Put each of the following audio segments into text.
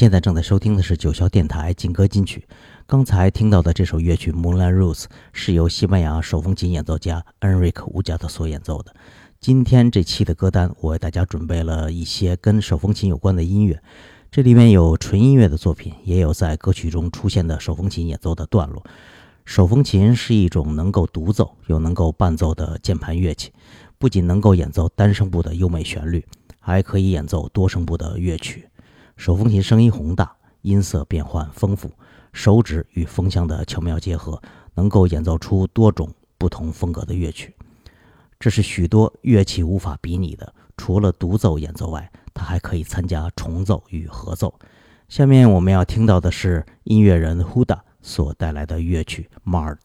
现在正在收听的是九霄电台劲歌金曲。刚才听到的这首乐曲《Moonlight Rose》是由西班牙手风琴演奏家恩瑞克·乌加特所演奏的。今天这期的歌单，我为大家准备了一些跟手风琴有关的音乐，这里面有纯音乐的作品，也有在歌曲中出现的手风琴演奏的段落。手风琴是一种能够独奏又能够伴奏的键盘乐器，不仅能够演奏单声部的优美旋律，还可以演奏多声部的乐曲。手风琴声音宏大，音色变换丰富，手指与风箱的巧妙结合，能够演奏出多种不同风格的乐曲。这是许多乐器无法比拟的。除了独奏演奏外，它还可以参加重奏与合奏。下面我们要听到的是音乐人 Huda 所带来的乐曲《Mart》。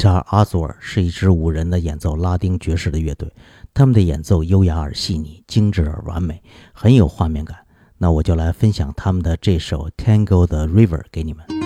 查阿佐尔是一支五人的演奏拉丁爵士的乐队，他们的演奏优雅而细腻，精致而完美，很有画面感。那我就来分享他们的这首《Tango the River》给你们。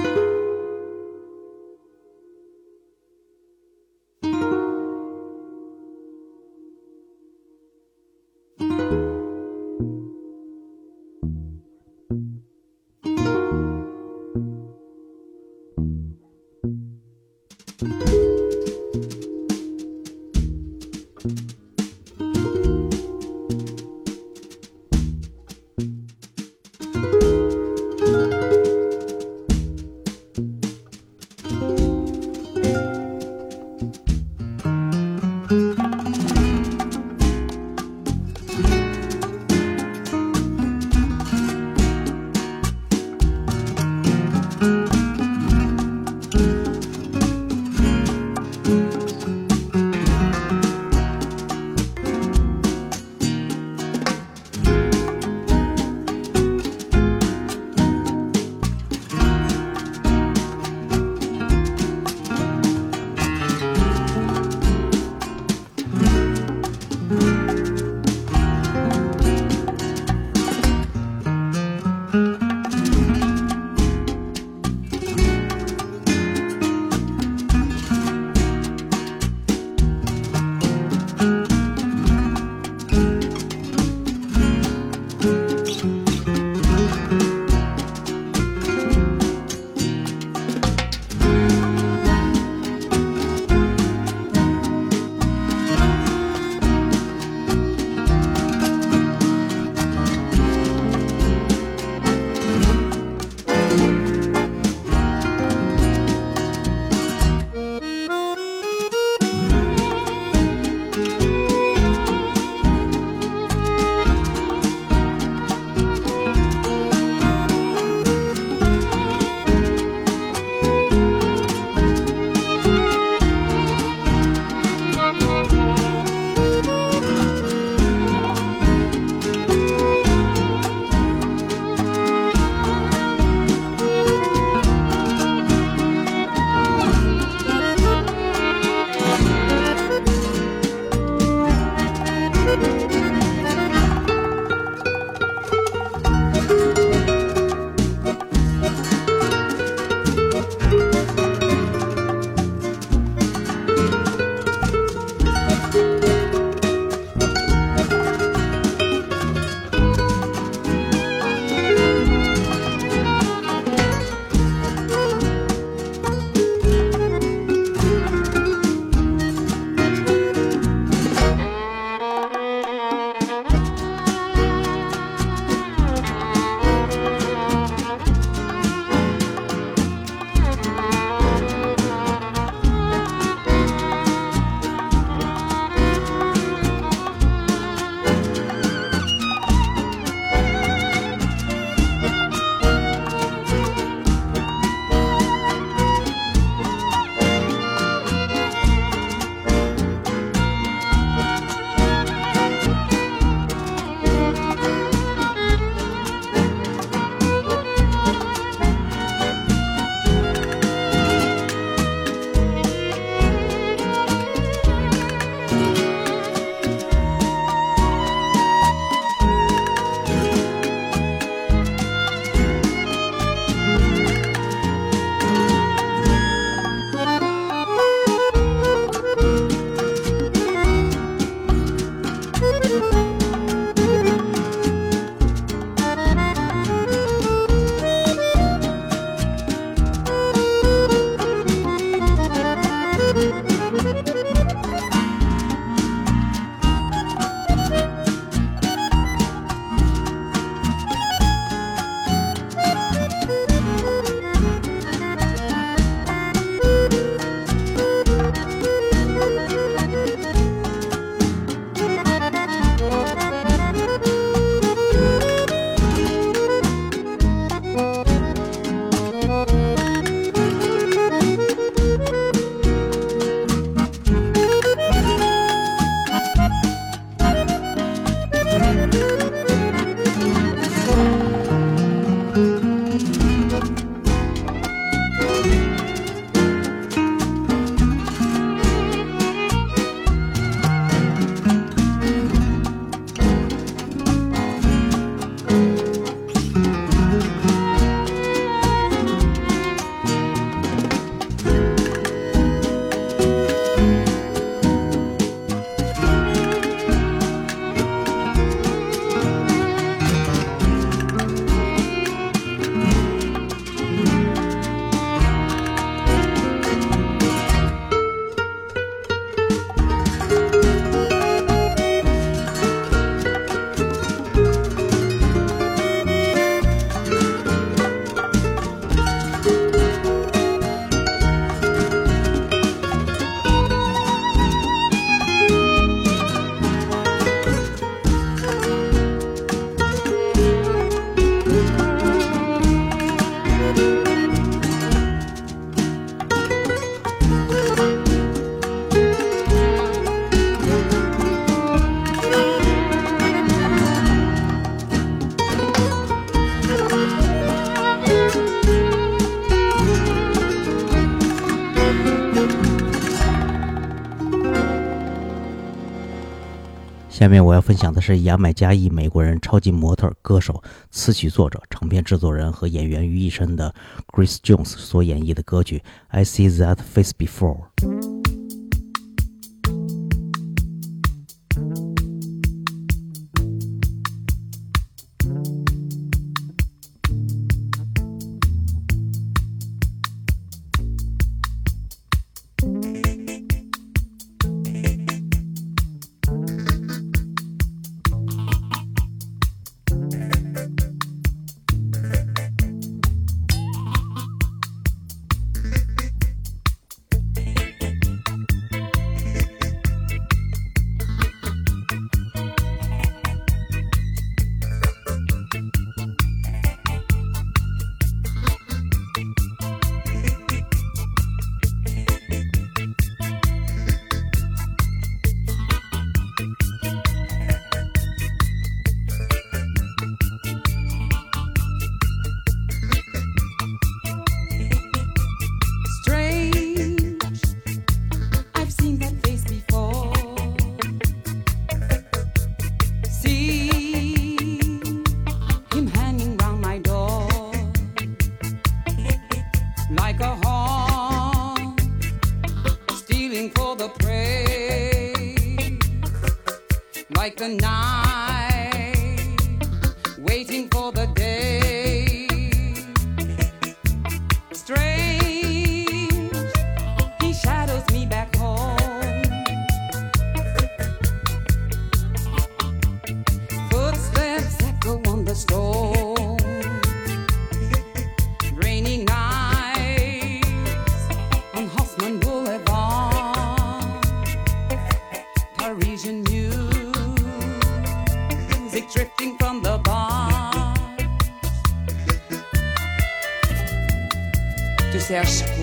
下面我要分享的是牙买加裔美国人、超级模特、歌手、词曲作者、唱片制作人和演员于一身的 Grace Jones 所演绎的歌曲《I See That Face Before》。like a knife, waiting for the recherche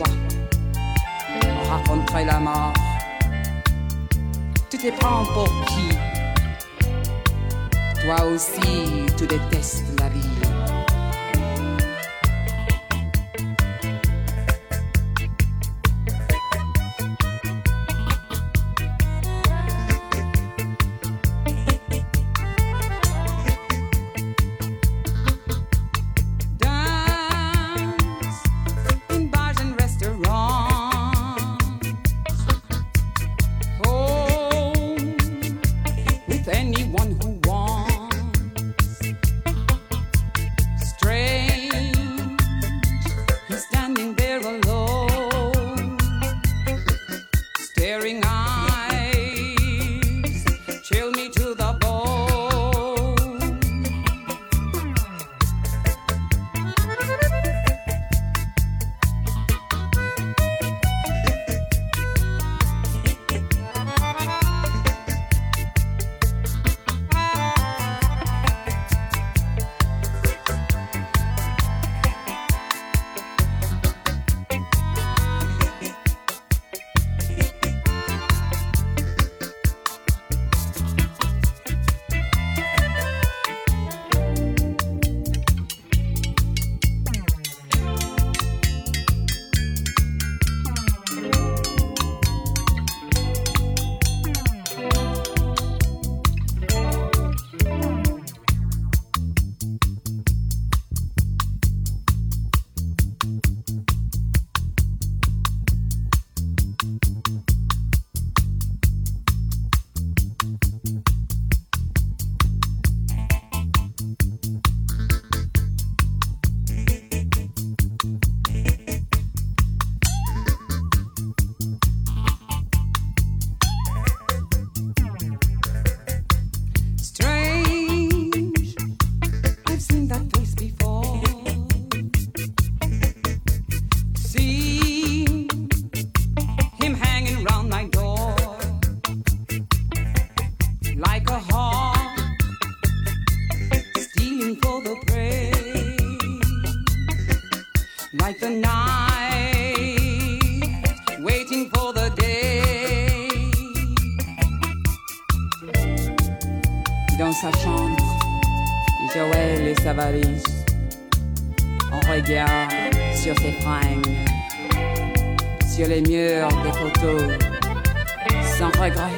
regret,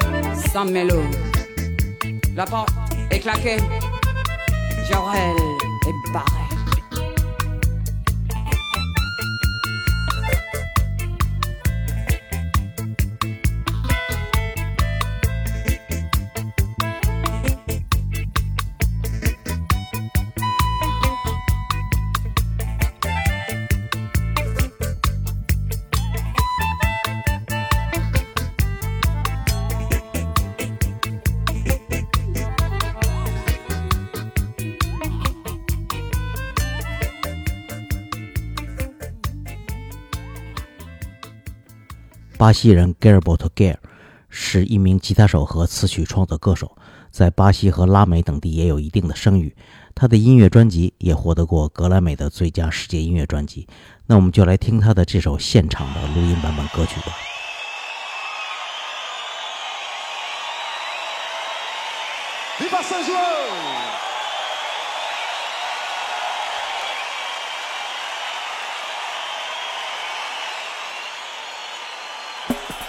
sans mélo. La porte est claquée. Jorel est barré. “巴西人 Gilberto Gil 是一名吉他手和词曲创作歌手，在巴西和拉美等地也有一定的声誉。他的音乐专辑也获得过格莱美的最佳世界音乐专辑。那我们就来听他的这首现场的录音版本歌曲吧。Viva São João!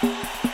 Música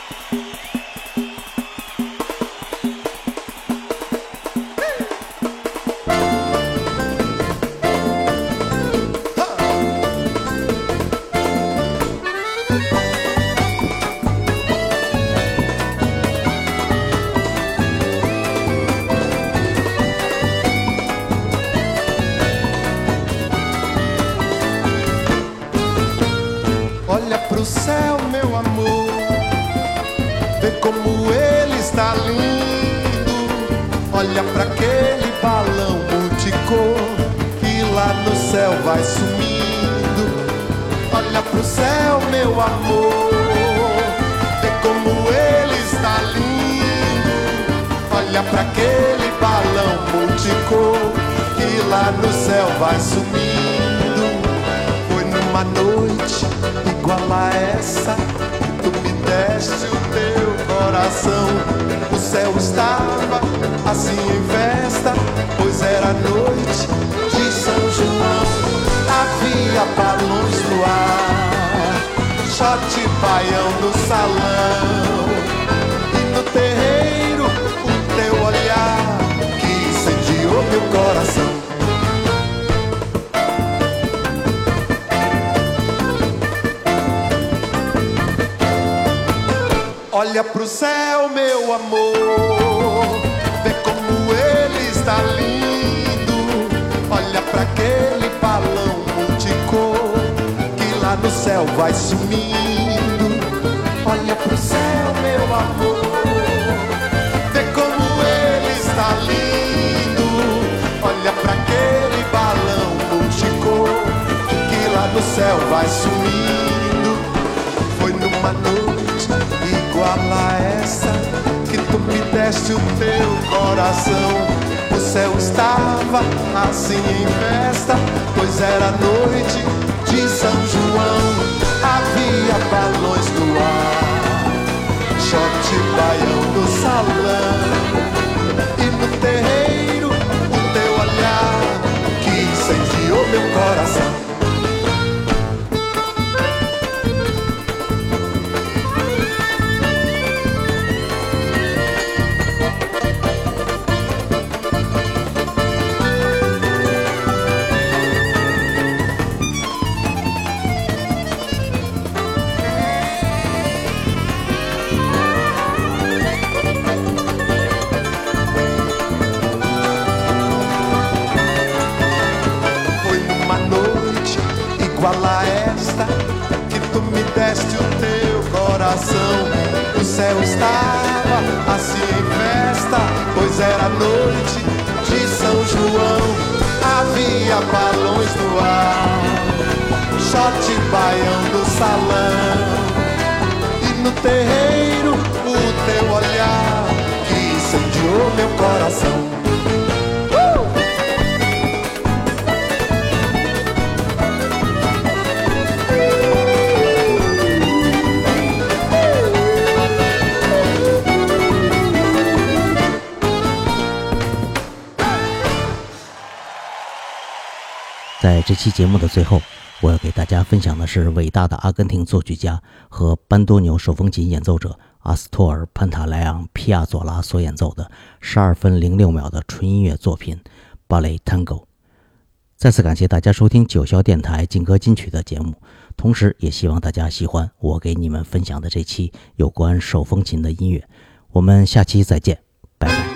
aquele balão multicor que lá no céu vai sumindo. Foi numa noite igual a essa que tu me deste o teu coração. O céu estava assim em festa, pois era noite de São João. Havia balões no ar, shot baião no salão. E no terreiro meu coração. Olha pro céu, meu amor, vê como ele está lindo. Olha pra aquele balão multicor que lá no céu vai sumindo. Olha pro céu, meu amor, Olha pra aquele balão multicor que lá no céu vai sumindo. Foi numa noite igual a essa que tu me deste o teu coração. O céu estava assim em festa, pois era noite de São João. Havia balões no ar, shot baião no salão. Terreiro o teu olhar que incendiou meu coração. Uh! 在这期节目的最后，我要给大家分享的是伟大的阿根廷作曲家和班多纽手风琴演奏者阿斯托尔·潘塔莱昂·皮亚佐拉所演奏的十二分零六秒的纯音乐作品《芭蕾 Tango》。再次感谢大家收听九霄电台劲歌金曲的节目，同时也希望大家喜欢我给你们分享的这期有关手风琴的音乐。我们下期再见，拜拜。